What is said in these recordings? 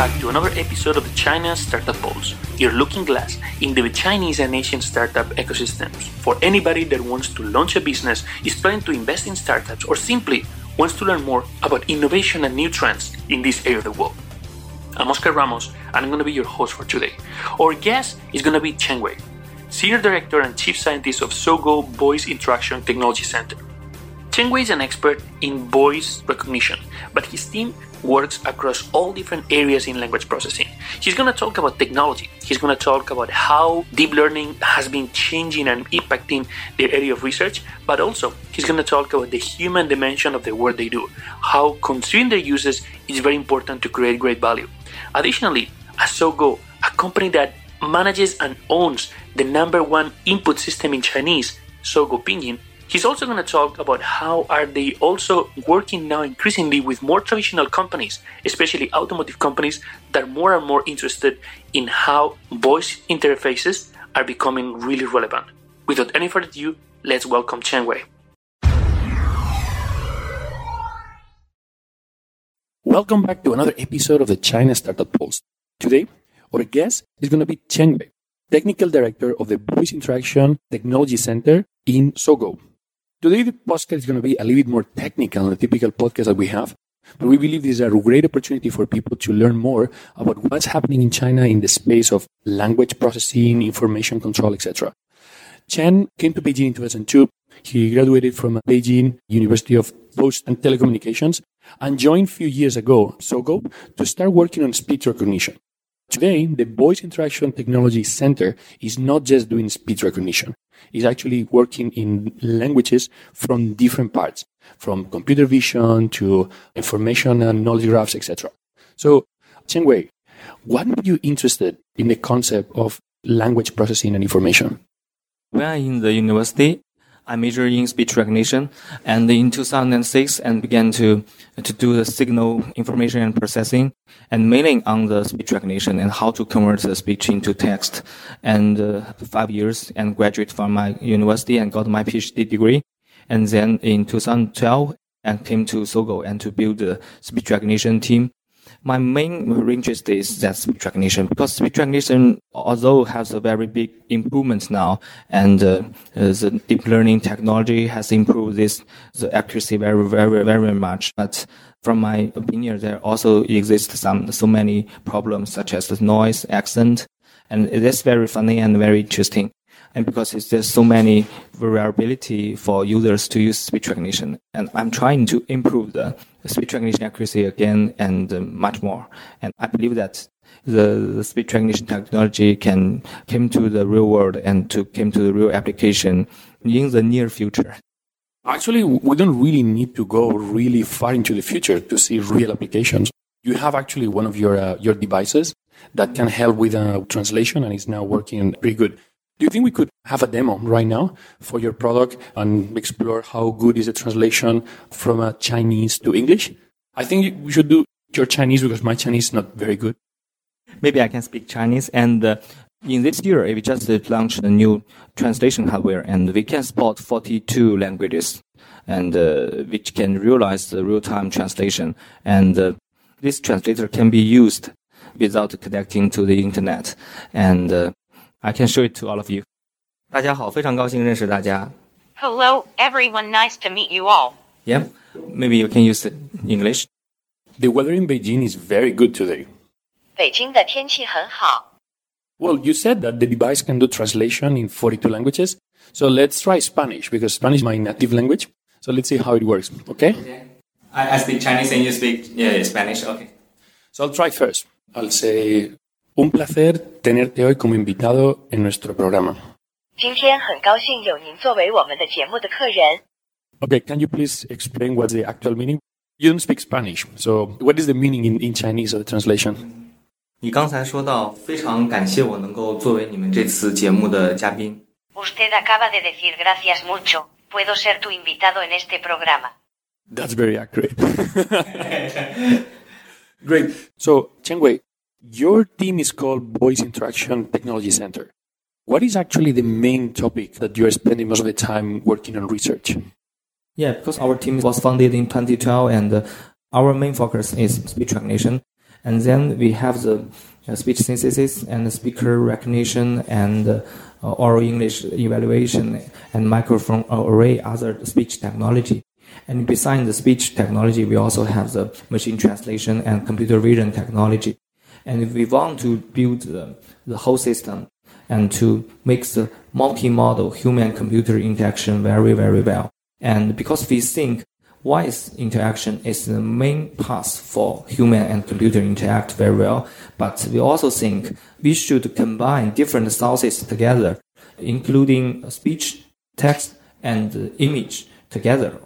back to another episode of the China Startup Pulse, your looking glass into the Chinese and Asian startup ecosystems for anybody that wants to launch a business, is planning to invest in startups, or simply wants to learn more about innovation and new trends in this area of the world. I'm Oscar Ramos, and I'm going to be your host for today. Our guest is going to be Chen Wei, Senior Director and Chief Scientist of Sogou Voice Interaction Technology Center. Chen Wei is an expert in voice recognition, but his team works across all different areas in language processing. He's going to talk about technology. He's going to talk about how deep learning has been changing and impacting their area of research, but also he's going to talk about the human dimension of the work they do, how considering their users is very important to create great value. Additionally, Asogo, a company that manages and owns the number one input system in Chinese, Sogou Pinyin, He's also going to talk about how are they also working now increasingly with more traditional companies, especially automotive companies that are more and more interested in how voice interfaces are becoming really relevant. Without any further ado, let's welcome Chen Wei. Welcome back to another episode of the China Startup Pulse. Today, our guest is going to be Chen Wei, Technical Director of the Voice Interaction Technology Center in Sogou, Today, the podcast is going to be a little bit more technical than the typical podcast that we have. But we believe this is a great opportunity for people to learn more about what's happening in China in the space of language processing, information control, etc. Chen came to Beijing in 2002. He graduated from Beijing University of Post and Telecommunications and joined a few years ago Sogou to start working on speech recognition. Today, the Voice Interaction Technology Center is not just doing speech recognition. It's actually working in languages from different parts, from computer vision to information and knowledge graphs, etc. So, Chen Wei, what made you interested in the concept of language processing and information? When in the university, I majored in speech recognition, and in 2006, and began to to do the signal information and processing, and mainly on the speech recognition and how to convert the speech into text. And uh, five years, and graduate from my university and got my PhD degree. And then in 2012, and came to Sogou and to build the speech recognition team my main interest is that speech recognition because speech recognition, although has a very big improvement now, and uh, the deep learning technology has improved this the accuracy very very very much, but from my opinion, there also exists some so many problems such as the noise, accent, and it is very funny and very interesting and because there's so many variability for users to use speech recognition. And I'm trying to improve the speech recognition accuracy again and uh, much more. And I believe that the, the, speech recognition technology can come to the real world and to come to the real application in the near future. Actually, we don't really need to go really far into the future to see real applications. You have actually one of your uh, your devices that can help with a translation and is now working pretty good. Do you think we could have a demo right now for your product and explore how good is the translation from a Chinese to English? I think we should do your Chinese because my Chinese is not very good. Maybe I can speak Chinese. And uh, in this year, we just launched a new translation hardware, and we can support 42 languages, and uh, which can realize the real-time translation. And uh, this translator can be used without connecting to the internet. And uh, I can show it to all of you. 大家好，非常高兴认识大家。Hello, everyone. Nice to meet you all. Yeah, maybe you can use English. The weather in Beijing is very good today. 北京的天气很好。Well, you said that the device can do translation in 42 languages. So let's try Spanish because Spanish is my native language. So let's see how it works. Okay? okay. I, I speak Chinese and you speak yeah, Spanish. Okay. So I'll try first. I'll say Un placer tenerte hoy como invitado en nuestro programa. Okay, can you please explain what's the actual meaning? You don't speak Spanish, so what is the meaning in, in Chinese of the translation? 你刚才说到非常感谢我能够作为你们这次节目的嘉宾。Usted acaba de decir gracias mucho. Puedo ser tu invitado en este programa. That's very accurate. Great. So, Chen Wei, your team is called Voice Interaction Technology Center. What is actually the main topic that you are spending most of the time working on research? Yeah, because our team was founded in 2012 and uh, our main focus is speech recognition. And then we have the uh, speech synthesis and the speaker recognition and uh, oral English evaluation and microphone array other speech technology. And besides the speech technology, we also have the machine translation and computer vision technology. And if we want to build the, the whole system and to make the multimodal human-computer interaction very, very well. And because we think voice interaction is the main path for human and computer interact very well, but we also think we should combine different sources together, including speech, text, and image together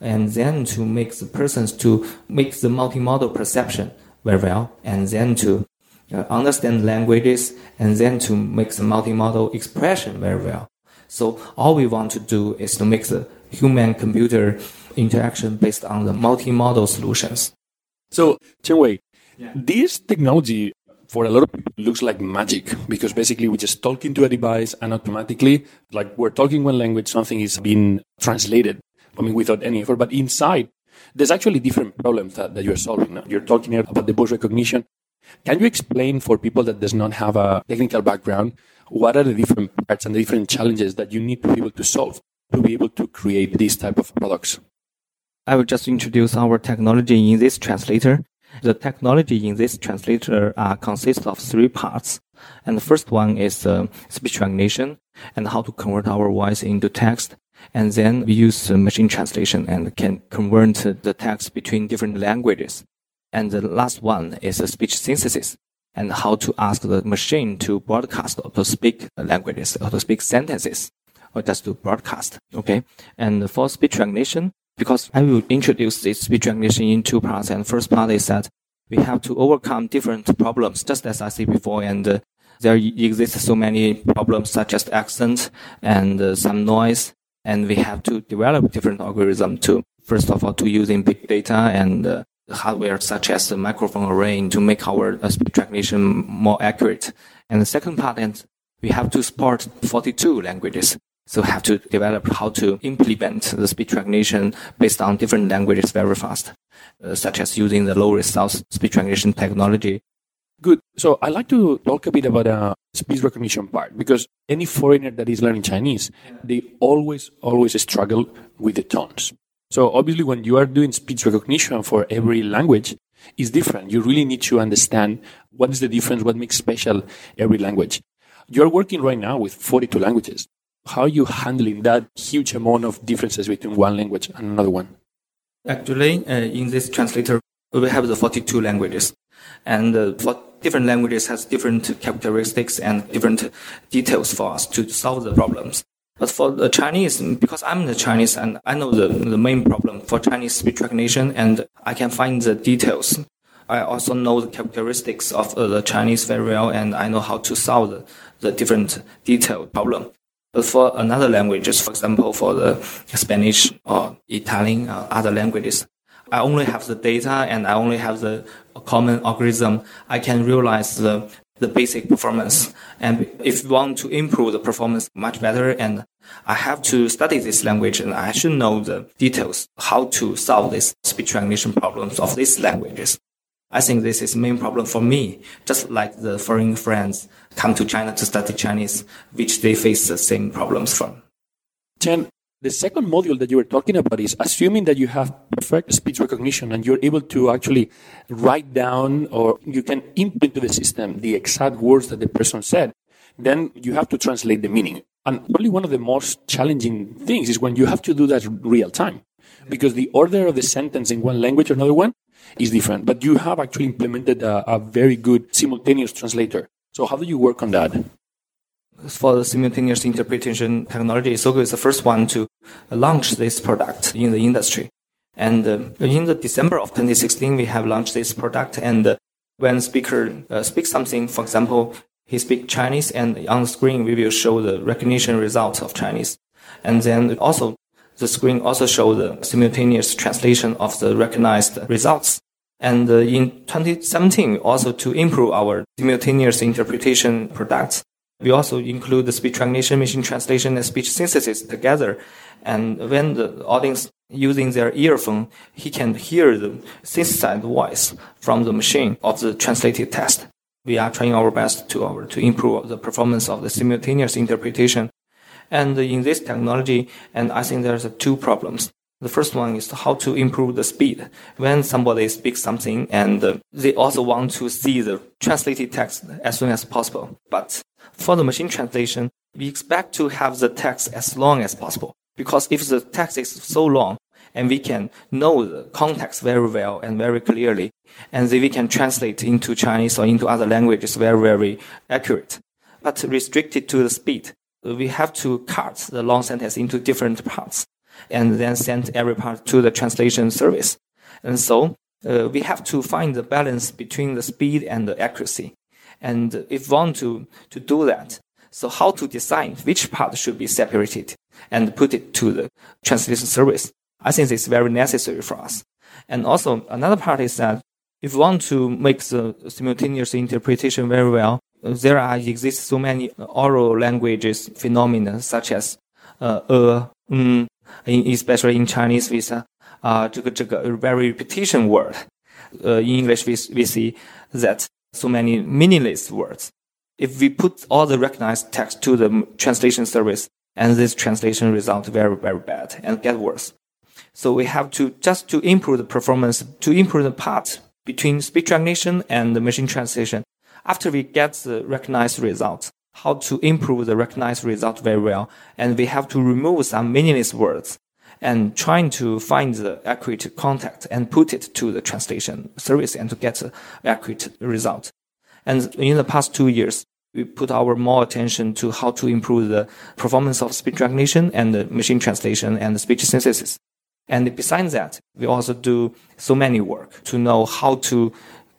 and then to make the persons to make the multimodal perception very well, and then to uh, understand languages, and then to make the multimodal expression very well. So all we want to do is to make the human-computer interaction based on the multimodal solutions. So, Chen Wei, yeah. this technology for a lot of people looks like magic because basically we just talk into a device and automatically, like we're talking one language, something is being translated I mean, without any effort. But inside, there's actually different problems that, that you're solving. Now. You're talking about the voice recognition. Can you explain for people that does not have a technical background, what are the different parts and the different challenges that you need to be able to solve to be able to create these type of products? I will just introduce our technology in this translator. The technology in this translator uh, consists of three parts. And the first one is uh, speech recognition and how to convert our voice into text. And then we use machine translation and can convert the text between different languages. And the last one is a speech synthesis and how to ask the machine to broadcast or to speak languages or to speak sentences or just to broadcast. Okay. And for speech recognition, because I will introduce this speech recognition in two parts. And first part is that we have to overcome different problems, just as I said before. And uh, there exist so many problems such as accent and uh, some noise and we have to develop different algorithms to, first of all, to using big data and uh, hardware such as the microphone array to make our uh, speech recognition more accurate. And the second part is we have to support 42 languages. So have to develop how to implement the speech recognition based on different languages very fast, uh, such as using the low result speech recognition technology Good. So I like to talk a bit about the uh, speech recognition part because any foreigner that is learning Chinese, they always, always struggle with the tones. So obviously when you are doing speech recognition for every language, it's different. You really need to understand what is the difference, what makes special every language. You're working right now with 42 languages. How are you handling that huge amount of differences between one language and another one? Actually, uh, in this translator, we have the 42 languages. And uh, for different languages has different characteristics and different details for us to solve the problems. But for the Chinese, because I'm the Chinese and I know the, the main problem for Chinese speech recognition and I can find the details. I also know the characteristics of uh, the Chinese very well and I know how to solve the, the different detailed problem. But for another languages, for example, for the Spanish or Italian or other languages, I only have the data and I only have the common algorithm. I can realize the, the basic performance. And if you want to improve the performance much better, and I have to study this language and I should know the details, how to solve these speech recognition problems of these languages. I think this is the main problem for me, just like the foreign friends come to China to study Chinese, which they face the same problems from. Chen, the second module that you were talking about is assuming that you have perfect speech recognition and you're able to actually write down or you can input into the system the exact words that the person said, then you have to translate the meaning. And probably one of the most challenging things is when you have to do that real time because the order of the sentence in one language or another one is different. But you have actually implemented a, a very good simultaneous translator. So how do you work on that? For the simultaneous interpretation technology, Sogou is the first one to launch this product in the industry. And uh, in the December of 2016, we have launched this product. And uh, when speaker uh, speaks something, for example, he speaks Chinese, and on the screen we will show the recognition results of Chinese. And then also the screen also show the simultaneous translation of the recognized results. And uh, in 2017, also to improve our simultaneous interpretation products, we also include the speech recognition, machine translation, and speech synthesis together. And when the audience using their earphone, he can hear the synthesized voice from the machine of the translated text. We are trying our best to, our, to improve the performance of the simultaneous interpretation. And in this technology, and I think there's two problems. The first one is how to improve the speed. When somebody speaks something and they also want to see the translated text as soon as possible. But for the machine translation, we expect to have the text as long as possible. Because if the text is so long and we can know the context very well and very clearly, and then we can translate into Chinese or into other languages very, very accurate. But restricted to the speed, we have to cut the long sentence into different parts and then send every part to the translation service. And so uh, we have to find the balance between the speed and the accuracy. And if want to, to do that, so how to decide which part should be separated and put it to the translation service? I think it's very necessary for us. And also another part is that if we want to make the simultaneous interpretation very well, there are exist so many oral languages phenomena such as uh, uh, mm, in, especially in Chinese with uh, 这个这个 very repetition word. Uh, in English, we, we see that so many meaningless words. If we put all the recognized text to the translation service, and this translation result very, very bad and get worse. So we have to just to improve the performance, to improve the part between speech recognition and the machine translation. After we get the recognized results, how to improve the recognized result very well, and we have to remove some meaningless words and trying to find the accurate context and put it to the translation service and to get the accurate result. And in the past two years, we put our more attention to how to improve the performance of speech recognition and the machine translation and the speech synthesis. And besides that, we also do so many work to know how to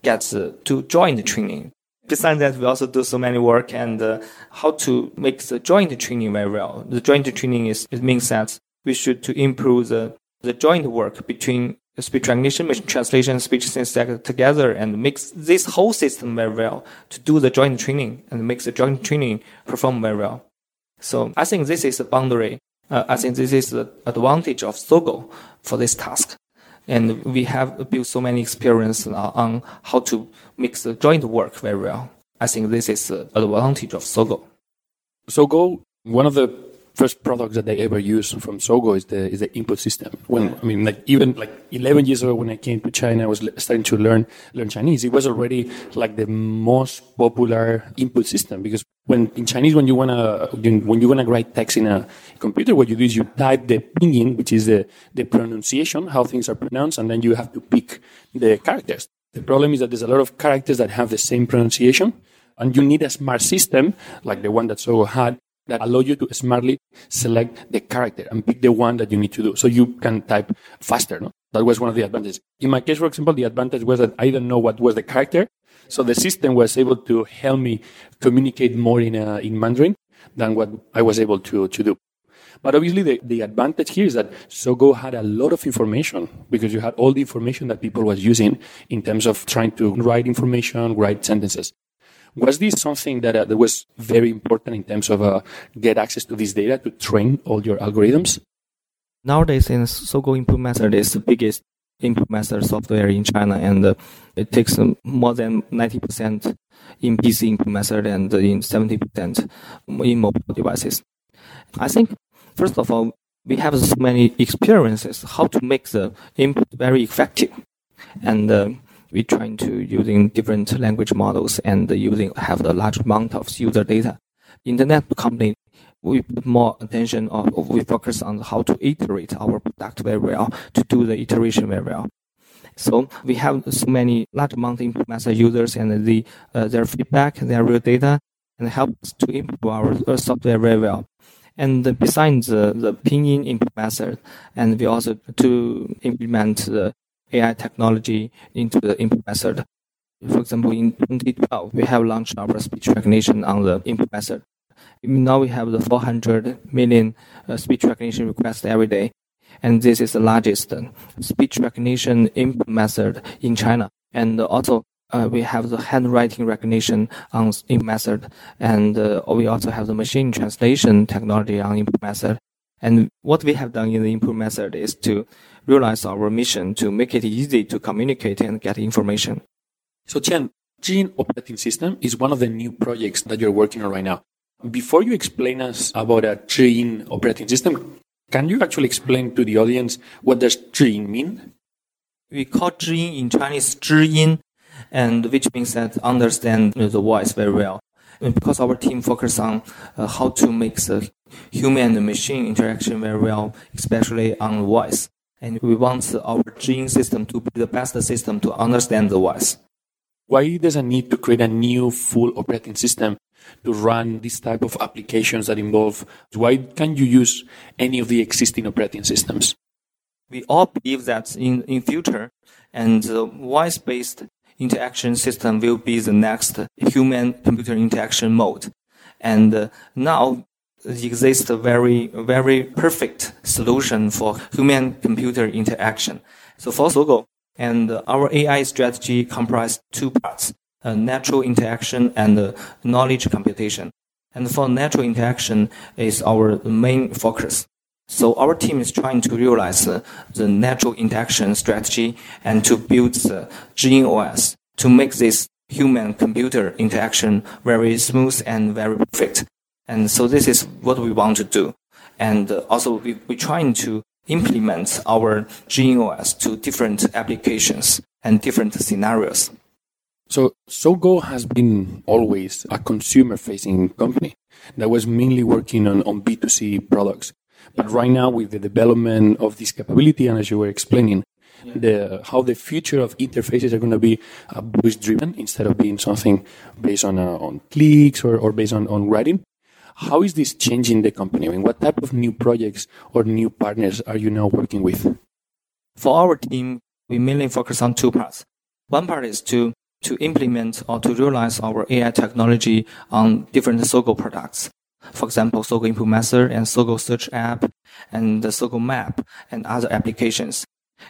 get to join the training. Besides that, we also do so many work and uh, how to make the joint training very well. The joint training is, it means that we should to improve the, the joint work between speech recognition, machine translation, speech synthesis together and makes this whole system very well to do the joint training and makes the joint training perform very well. So I think this is the boundary. Uh, I think this is the advantage of Sogou for this task. And we have built so many experience on how to make the joint work very well. I think this is the advantage of Sogou. Sogou, one of the first products that they ever used from Sogou is the is the input system. When I mean, like even like 11 years ago when I came to China, I was starting to learn learn Chinese. It was already like the most popular input system because when in Chinese, when you wanna when you wanna write text in a computer, what you do is you type the pinyin, which is the the pronunciation, how things are pronounced, and then you have to pick the characters. The problem is that there's a lot of characters that have the same pronunciation, and you need a smart system like the one that Sogou had that allow you to smartly select the character and pick the one that you need to do. So you can type faster. No? That was one of the advantages. In my case, for example, the advantage was that I didn't know what was the character. So the system was able to help me communicate more in, uh, in Mandarin than what I was able to, to do. But obviously the, the advantage here is that Sogou had a lot of information because you had all the information that people was using in terms of trying to write information, write sentences. Was this something that, uh, that was very important in terms of uh, get access to this data to train all your algorithms? Nowadays, in Sogou input method is the biggest input method software in China, and uh, it takes um, more than 90% in PC method and in 70% in mobile devices. I think, first of all, we have so many experiences how to make the input very effective. And uh, we trying to using different language models and using have a large amount of user data. Internet company, we put more attention on, we focus on how to iterate our product very well, to do the iteration very well. So we have so many large amount of master users and the, uh, their feedback, their real data, and help us to improve our uh, software very well. And besides the, the pinyin input method, and we also to implement the AI technology into the input method. For example, in 2012, we have launched our speech recognition on the input method. Now we have the 400 million uh, speech recognition requests every day. And this is the largest speech recognition input method in China. And also, uh, we have the handwriting recognition on input method. And uh, we also have the machine translation technology on input method. And what we have done in the input method is to realize our mission to make it easy to communicate and get information. So Chen, Zhiying operating system is one of the new projects that you're working on right now. Before you explain us about a Zhiying operating system, can you actually explain to the audience what does Zhiying mean? We call Zhiying in Chinese Zhiyin, and which means that understand the voice very well. And because our team focus on uh, how to make the human and machine interaction very well, especially on voice. And we want our Zhiying system to be the best system to understand the voice. Why does a need to create a new full operating system to run this type of applications that involve? Why can't you use any of the existing operating systems? We all believe that in, in future, and the voice-based interaction system will be the next human-computer interaction mode. And uh, now exists a very, very perfect solution for human-computer interaction. So for Sogou, and our AI strategy comprised two parts, natural interaction and uh, knowledge computation. And for natural interaction is our main focus. So our team is trying to realize uh, the natural interaction strategy and to build the Zhiying OS to make this human computer interaction very smooth and very perfect. And so this is what we want to do. And uh, also we, we're trying to implement our GeneOS to different applications and different scenarios. So Sogou has been always a consumer facing company that was mainly working on, on B2C products. But right now with the development of this capability and as you were explaining, the, how the future of interfaces are going to be uh, voice driven instead of being something based on, uh, on clicks or, or based on, on writing. How is this changing the company? I mean, what type of new projects or new partners are you now working with? For our team, we mainly focus on two parts. One part is to to implement or to realize our AI technology on different Sogou products. For example, Sogou Method and Sogou Search App and the Sogou Map and other applications.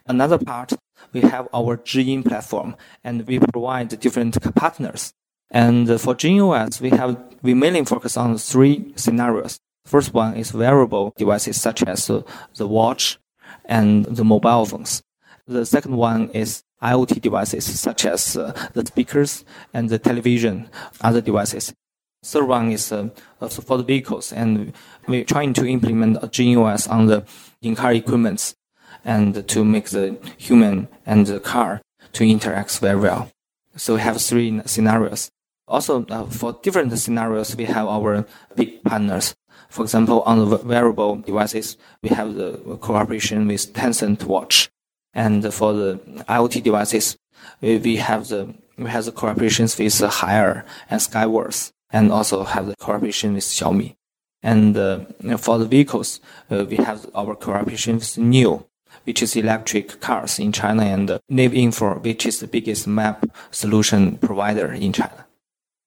Another part, we have our Zhiying platform and we provide different partners and for GeneOS, we have we mainly focus on three scenarios. First one is wearable devices such as the watch and the mobile phones. The second one is IoT devices such as uh, the speakers and the television, other devices. Third one is uh, for the vehicles, and we're trying to implement a GeneOS on the in-car equipments and to make the human and the car to interact very well. So we have three scenarios. Also, uh, for different scenarios, we have our big partners. For example, on the wearable devices, we have the cooperation with Tencent Watch. And for the IoT devices, we have the we have the cooperations with Haier and Skyworth, and also have the cooperation with Xiaomi. And uh, for the vehicles, uh, we have our cooperation with NIO, which is electric cars in China, and NavInfo, which is the biggest map solution provider in China.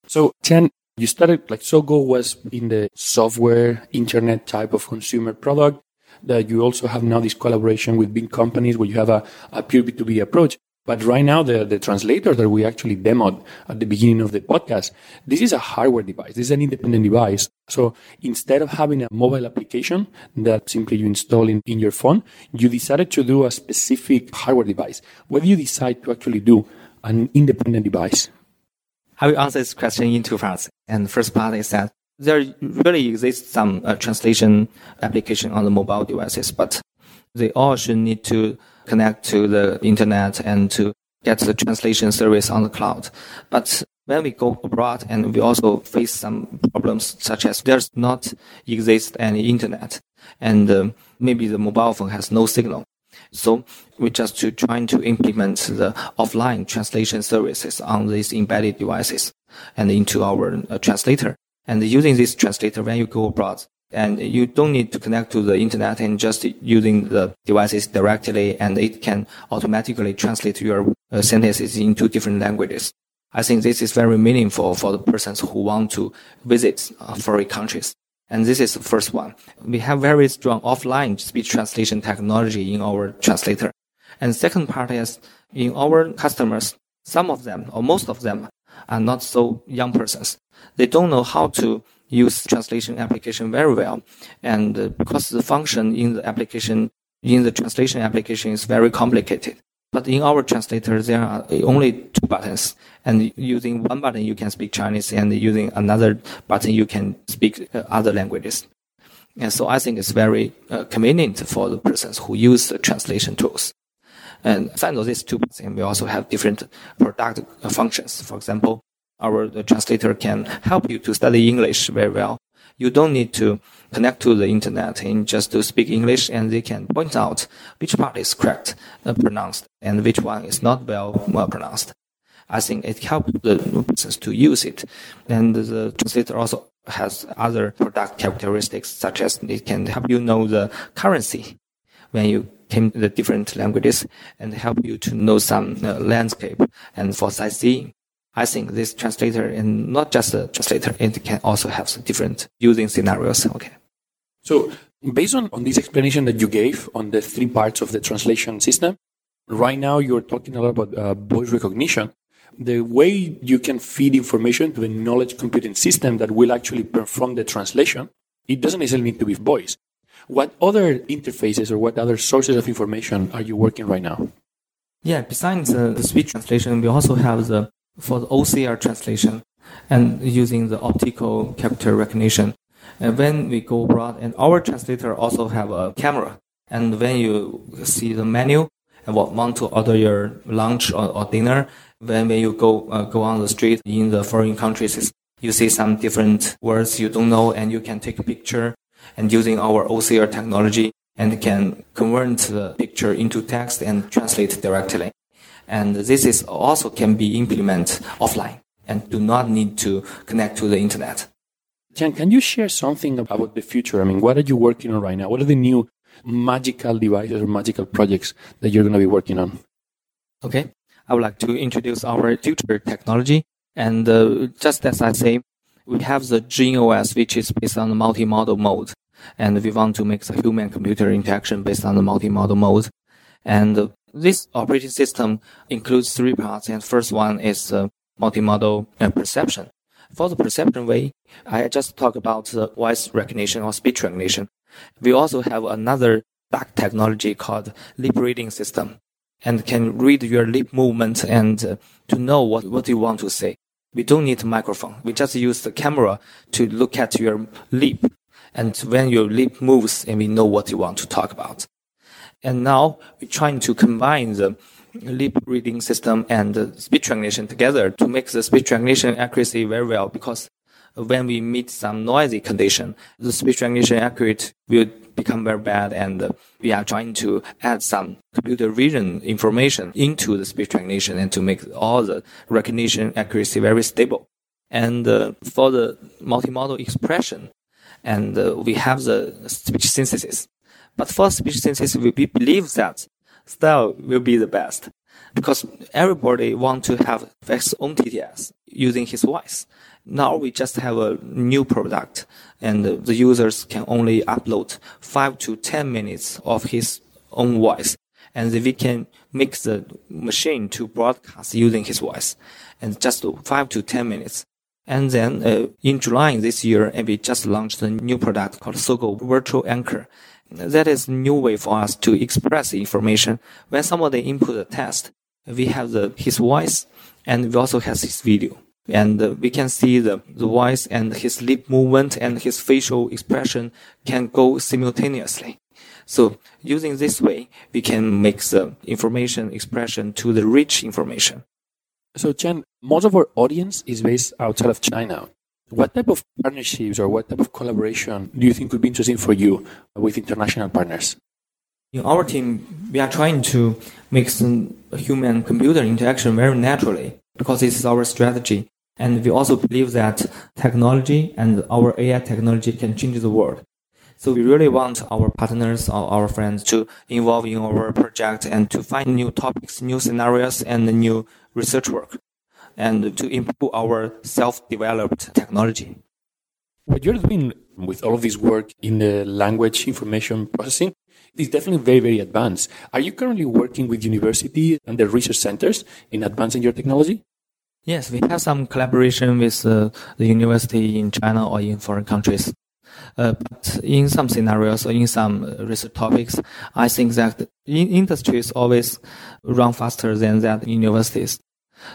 So, Chen, you started like Sogou was in the software internet type of consumer product. That you also have now this collaboration with big companies where you have a, a pure B2B approach. But right now, the, the translator that we actually demoed at the beginning of the podcast, this is a hardware device. This is an independent device. So instead of having a mobile application that simply you install in, in your phone, you decided to do a specific hardware device. Do you decide to actually do an independent device? I will answer this question in two parts. And the first part is that there really exists some uh, translation application on the mobile devices, but they all should need to connect to the internet and to get the translation service on the cloud. But when we go abroad and we also face some problems such as there's not exist any internet and uh, maybe the mobile phone has no signal. So we just to trying to implement the offline translation services on these embedded devices and into our uh, translator. And using this translator when you go abroad, and you don't need to connect to the internet and just using the devices directly, and it can automatically translate your uh, sentences into different languages. I think this is very meaningful for the persons who want to visit uh, foreign countries. And this is the first one. We have very strong offline speech translation technology in our translator. And second part is in our customers, some of them or most of them are not so young persons. They don't know how to use translation application very well. And uh, because the function in the application, in the translation application is very complicated. But in our translator, there are only two buttons. And using one button, you can speak Chinese, and using another button, you can speak uh, other languages. And so I think it's very uh, convenient for the persons who use the translation tools. And aside these two buttons, we also have different product functions. For example, our translator can help you to study English very well. You don't need to connect to the internet and just to speak English and they can point out which part is correct uh, pronounced and which one is not well, well pronounced. I think it helps the business to use it. And the translator also has other product characteristics such as it can help you know the currency when you came to the different languages and help you to know some uh, landscape and for sightseeing. I think this translator and not just a translator, it can also have some different using scenarios. Okay. So based on, on this explanation that you gave on the three parts of the translation system, right now you're talking a lot about uh, voice recognition. The way you can feed information to the knowledge computing system that will actually perform the translation, it doesn't necessarily need to be voice. What other interfaces or what other sources of information are you working right now? Yeah, besides uh, the speech translation, we also have the for the OCR translation and using the optical character recognition. And when we go abroad, and our translator also have a camera. And when you see the menu and want to order your lunch or, or dinner, when, when you go uh, go on the street in the foreign countries, you see some different words you don't know, and you can take a picture. And using our OCR technology, and can convert the picture into text and translate directly. And this is also can be implemented offline and do not need to connect to the internet. Chen, can you share something about the future? I mean, what are you working on right now? What are the new magical devices or magical projects that you're going to be working on? Okay. I would like to introduce our future technology. And uh, just as I say, we have the GenOS, which is based on the multimodal mode. And we want to make the human computer interaction based on the multimodal mode. And this operating system includes three parts, and first one is uh, multimodal uh, perception. For the perception way, I just talk about the voice recognition or speech recognition. We also have another dark technology called lip reading system, and can read your lip movement and uh, to know what, what you want to say. We don't need a microphone. We just use the camera to look at your lip. And when your lip moves, and we know what you want to talk about. And now we're trying to combine the lip reading system and speech recognition together to make the speech recognition accuracy very well because when we meet some noisy condition, the speech recognition accurate will become very bad and we are trying to add some computer vision information into the speech recognition and to make all the recognition accuracy very stable. And uh, for the multimodal expression, and uh, we have the speech synthesis. But for speech synthesis, we believe that style will be the best because everybody want to have his own TTS using his voice. Now we just have a new product and the users can only upload five to 10 minutes of his own voice. And we can make the machine to broadcast using his voice and just five to 10 minutes. And then uh, in July this year, we just launched a new product called Sogou Virtual Anchor that is new way for us to express information. When somebody input a text, we have the, his voice and we also have his video. And uh, we can see the, the voice and his lip movement and his facial expression can go simultaneously. So using this way, we can make the information expression to the rich information. So Chen, most of our audience is based outside of China. What type of partnerships or what type of collaboration do you think could be interesting for you with international partners? In our team, we are trying to make human computer interaction very naturally because this is our strategy. And we also believe that technology and our AI technology can change the world. So we really want our partners or our friends to involve in our project and to find new topics, new scenarios, and new research work and to improve our self-developed technology. What you're doing with all of this work in the language information processing is definitely very, very advanced. Are you currently working with university and the research centers in advancing your technology? Yes, we have some collaboration with uh, the university in China or in foreign countries. Uh, but in some scenarios or in some research topics, I think that in industries always run faster than that universities.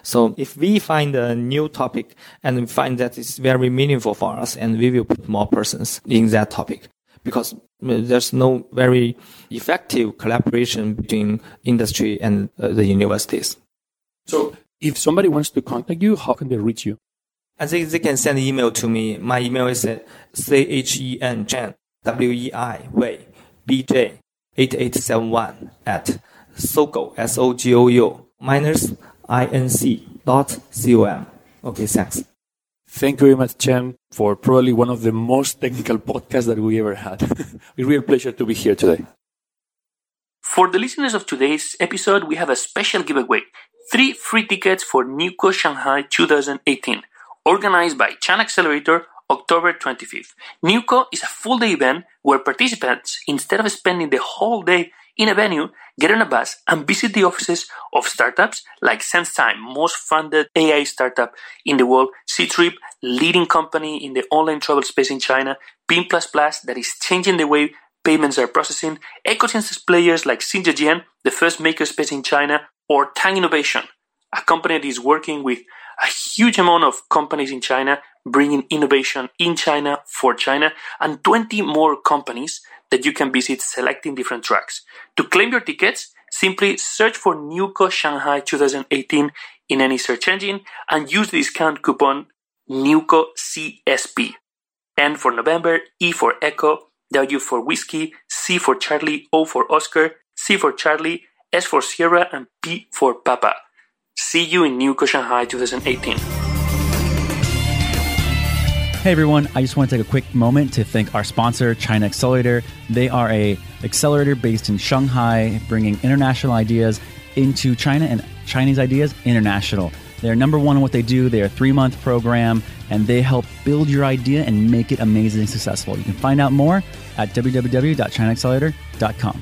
So if we find a new topic and we find that it's very meaningful for us and we will put more persons in that topic because uh, there's no very effective collaboration between industry and uh, the universities. So if somebody wants to contact you, how can they reach you? I think they can send an email to me. My email is C-H-E-N, Chen, W-E-I, Wei, B-J, 8871 at Sogou, S-O-G-O-U, minus I-N-C dot C-O-M. Okay, thanks. Thank you very much, Chen, for probably one of the most technical podcasts that we ever had. a real pleasure to be here today. For the listeners of today's episode, we have a special giveaway. Three free tickets for Newco Shanghai 2018, organized by China Accelerator October 25th. Newco is a full day event where participants, instead of spending the whole day in a venue, get on a bus and visit the offices of startups like SenseTime, most funded AI startup in the world, Ctrip, leading company in the online travel space in China, Ping++, that is changing the way payments are processing, ecosystems players like XinCheJian, the first makerspace in China, or Tang Innovation, a company that is working with a huge amount of companies in China, bringing innovation in China for China, and 20 more companies that you can visit selecting different tracks. To claim your tickets, simply search for Newco Shanghai 2018 in any search engine and use the discount coupon Newco CSP. N for November, E for Echo, W for Whiskey, C for Charlie, O for Oscar, C for Charlie, S for Sierra, and P for Papa. See you in Newco Shanghai 2018. Hey everyone, I just want to take a quick moment to thank our sponsor, China Accelerator. They are a accelerator based in Shanghai, bringing international ideas into China and Chinese ideas international. They're number one in what they do. They're a three month program and they help build your idea and make it amazingly successful. You can find out more at www.chinaaccelerator.com.